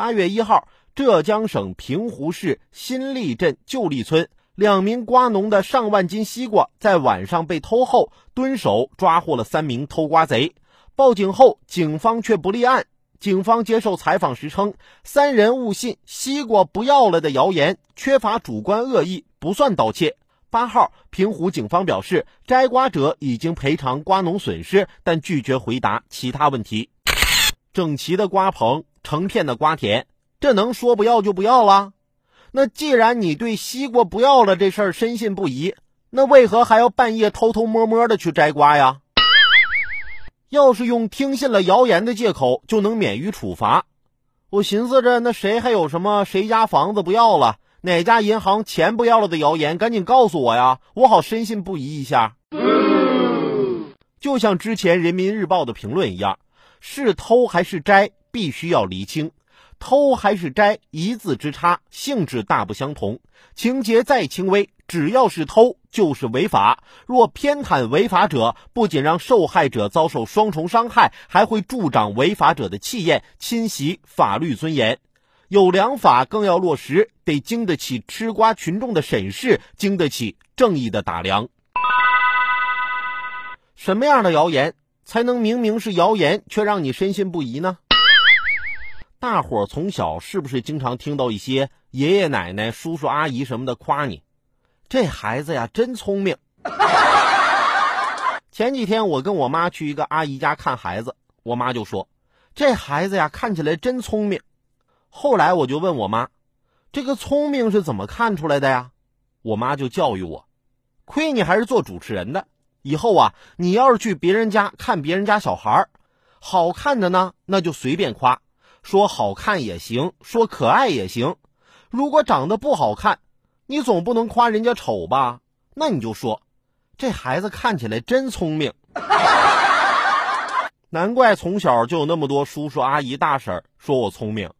八月一号，浙江省平湖市新立镇旧立村两名瓜农的上万斤西瓜在晚上被偷后，蹲守抓获了三名偷瓜贼。报警后，警方却不立案。警方接受采访时称，三人误信西瓜不要了的谣言，缺乏主观恶意，不算盗窃。八号，平湖警方表示，摘瓜者已经赔偿瓜农损失，但拒绝回答其他问题。整齐的瓜棚，成片的瓜田，这能说不要就不要了？那既然你对西瓜不要了这事儿深信不疑，那为何还要半夜偷偷摸摸的去摘瓜呀？要是用听信了谣言的借口就能免于处罚，我寻思着，那谁还有什么谁家房子不要了，哪家银行钱不要了的谣言，赶紧告诉我呀，我好深信不疑一下。就像之前人民日报的评论一样，是偷还是摘，必须要厘清。偷还是摘，一字之差，性质大不相同。情节再轻微，只要是偷就是违法。若偏袒违法者，不仅让受害者遭受双重伤害，还会助长违法者的气焰，侵袭法律尊严。有良法更要落实，得经得起吃瓜群众的审视，经得起正义的打量。什么样的谣言才能明明是谣言，却让你深信不疑呢？大伙儿从小是不是经常听到一些爷爷奶奶、叔叔阿姨什么的夸你，这孩子呀真聪明。前几天我跟我妈去一个阿姨家看孩子，我妈就说这孩子呀看起来真聪明。后来我就问我妈，这个聪明是怎么看出来的呀？我妈就教育我，亏你还是做主持人的，以后啊你要是去别人家看别人家小孩，好看的呢那就随便夸。说好看也行，说可爱也行。如果长得不好看，你总不能夸人家丑吧？那你就说，这孩子看起来真聪明。难怪从小就有那么多叔叔阿姨大婶说我聪明。